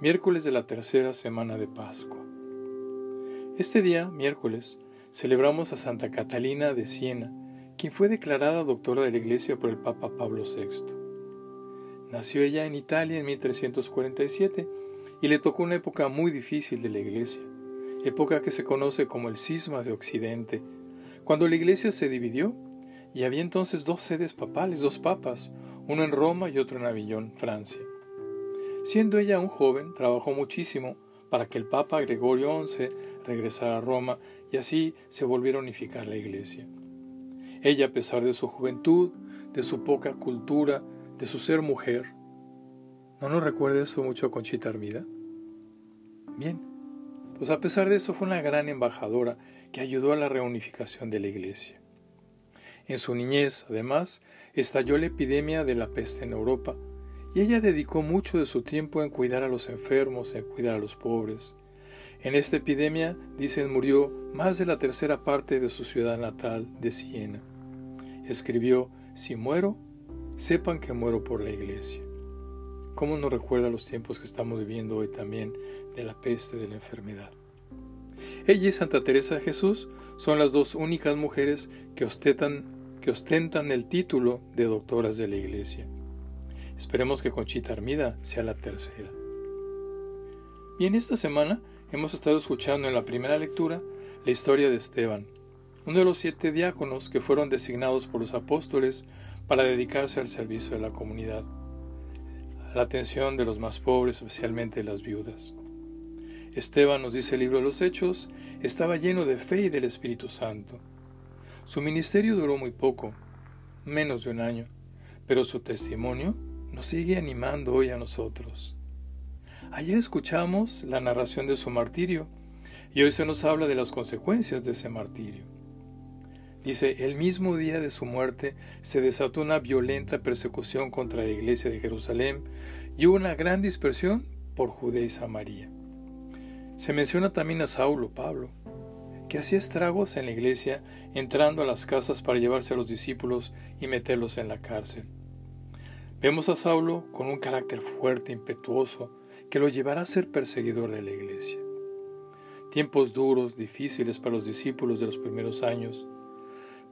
miércoles de la tercera semana de Pascua. Este día, miércoles, celebramos a Santa Catalina de Siena, quien fue declarada doctora de la Iglesia por el Papa Pablo VI. Nació ella en Italia en 1347 y le tocó una época muy difícil de la Iglesia, época que se conoce como el cisma de Occidente, cuando la Iglesia se dividió y había entonces dos sedes papales, dos papas, uno en Roma y otro en Avillón, Francia. Siendo ella un joven, trabajó muchísimo para que el Papa Gregorio XI regresara a Roma y así se volviera a unificar la Iglesia. Ella, a pesar de su juventud, de su poca cultura, de su ser mujer, ¿no nos recuerda eso mucho a Conchita Armida? Bien, pues a pesar de eso fue una gran embajadora que ayudó a la reunificación de la Iglesia. En su niñez, además, estalló la epidemia de la peste en Europa, y ella dedicó mucho de su tiempo en cuidar a los enfermos, en cuidar a los pobres. En esta epidemia, dicen, murió más de la tercera parte de su ciudad natal, de Siena. Escribió, si muero, sepan que muero por la iglesia. ¿Cómo nos recuerda los tiempos que estamos viviendo hoy también de la peste, de la enfermedad? Ella y Santa Teresa de Jesús son las dos únicas mujeres que que ostentan el título de doctoras de la Iglesia. Esperemos que Conchita Armida sea la tercera. Bien, esta semana hemos estado escuchando en la primera lectura la historia de Esteban, uno de los siete diáconos que fueron designados por los apóstoles para dedicarse al servicio de la comunidad, a la atención de los más pobres, especialmente las viudas. Esteban, nos dice el libro de los Hechos, estaba lleno de fe y del Espíritu Santo. Su ministerio duró muy poco, menos de un año, pero su testimonio nos sigue animando hoy a nosotros. Ayer escuchamos la narración de su martirio y hoy se nos habla de las consecuencias de ese martirio. Dice, el mismo día de su muerte se desató una violenta persecución contra la iglesia de Jerusalén y hubo una gran dispersión por Judea y Samaria. Se menciona también a Saulo, Pablo, que hacía estragos en la iglesia entrando a las casas para llevarse a los discípulos y meterlos en la cárcel. Vemos a Saulo con un carácter fuerte, impetuoso, que lo llevará a ser perseguidor de la iglesia. Tiempos duros, difíciles para los discípulos de los primeros años,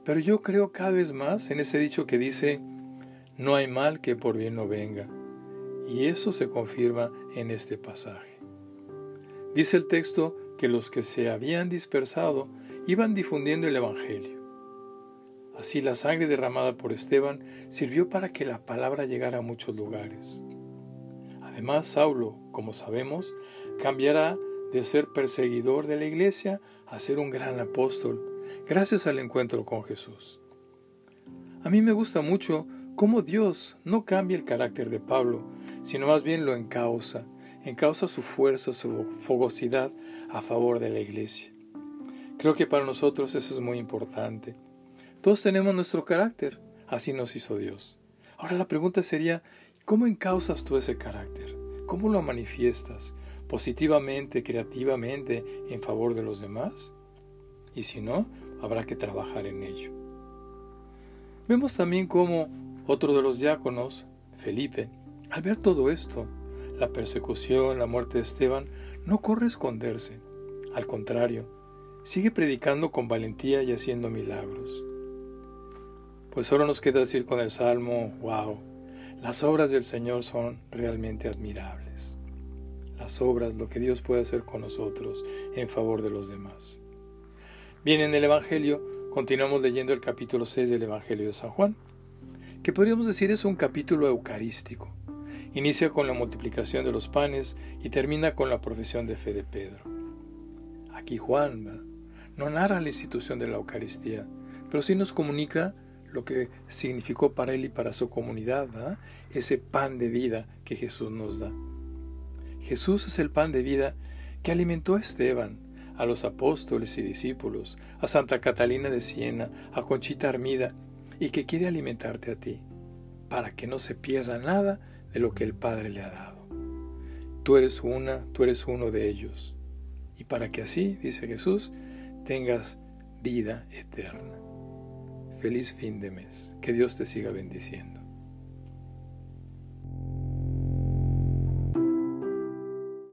pero yo creo cada vez más en ese dicho que dice, no hay mal que por bien no venga, y eso se confirma en este pasaje. Dice el texto que los que se habían dispersado iban difundiendo el Evangelio. Así la sangre derramada por Esteban sirvió para que la palabra llegara a muchos lugares. Además, Saulo, como sabemos, cambiará de ser perseguidor de la iglesia a ser un gran apóstol, gracias al encuentro con Jesús. A mí me gusta mucho cómo Dios no cambia el carácter de Pablo, sino más bien lo encausa, encausa su fuerza, su fogosidad a favor de la iglesia. Creo que para nosotros eso es muy importante. Todos tenemos nuestro carácter, así nos hizo Dios. Ahora la pregunta sería, ¿cómo encausas tú ese carácter? ¿Cómo lo manifiestas? ¿Positivamente, creativamente, en favor de los demás? Y si no, habrá que trabajar en ello. Vemos también cómo otro de los diáconos, Felipe, al ver todo esto, la persecución, la muerte de Esteban, no corre a esconderse. Al contrario, sigue predicando con valentía y haciendo milagros. Pues solo nos queda decir con el Salmo, wow, las obras del Señor son realmente admirables. Las obras, lo que Dios puede hacer con nosotros en favor de los demás. Bien, en el Evangelio continuamos leyendo el capítulo 6 del Evangelio de San Juan, que podríamos decir es un capítulo eucarístico. Inicia con la multiplicación de los panes y termina con la profesión de fe de Pedro. Aquí Juan no narra la institución de la Eucaristía, pero sí nos comunica lo que significó para él y para su comunidad, ese pan de vida que Jesús nos da. Jesús es el pan de vida que alimentó a Esteban, a los apóstoles y discípulos, a Santa Catalina de Siena, a Conchita Armida, y que quiere alimentarte a ti, para que no se pierda nada de lo que el Padre le ha dado. Tú eres una, tú eres uno de ellos, y para que así, dice Jesús, tengas vida eterna. Feliz fin de mes. Que Dios te siga bendiciendo.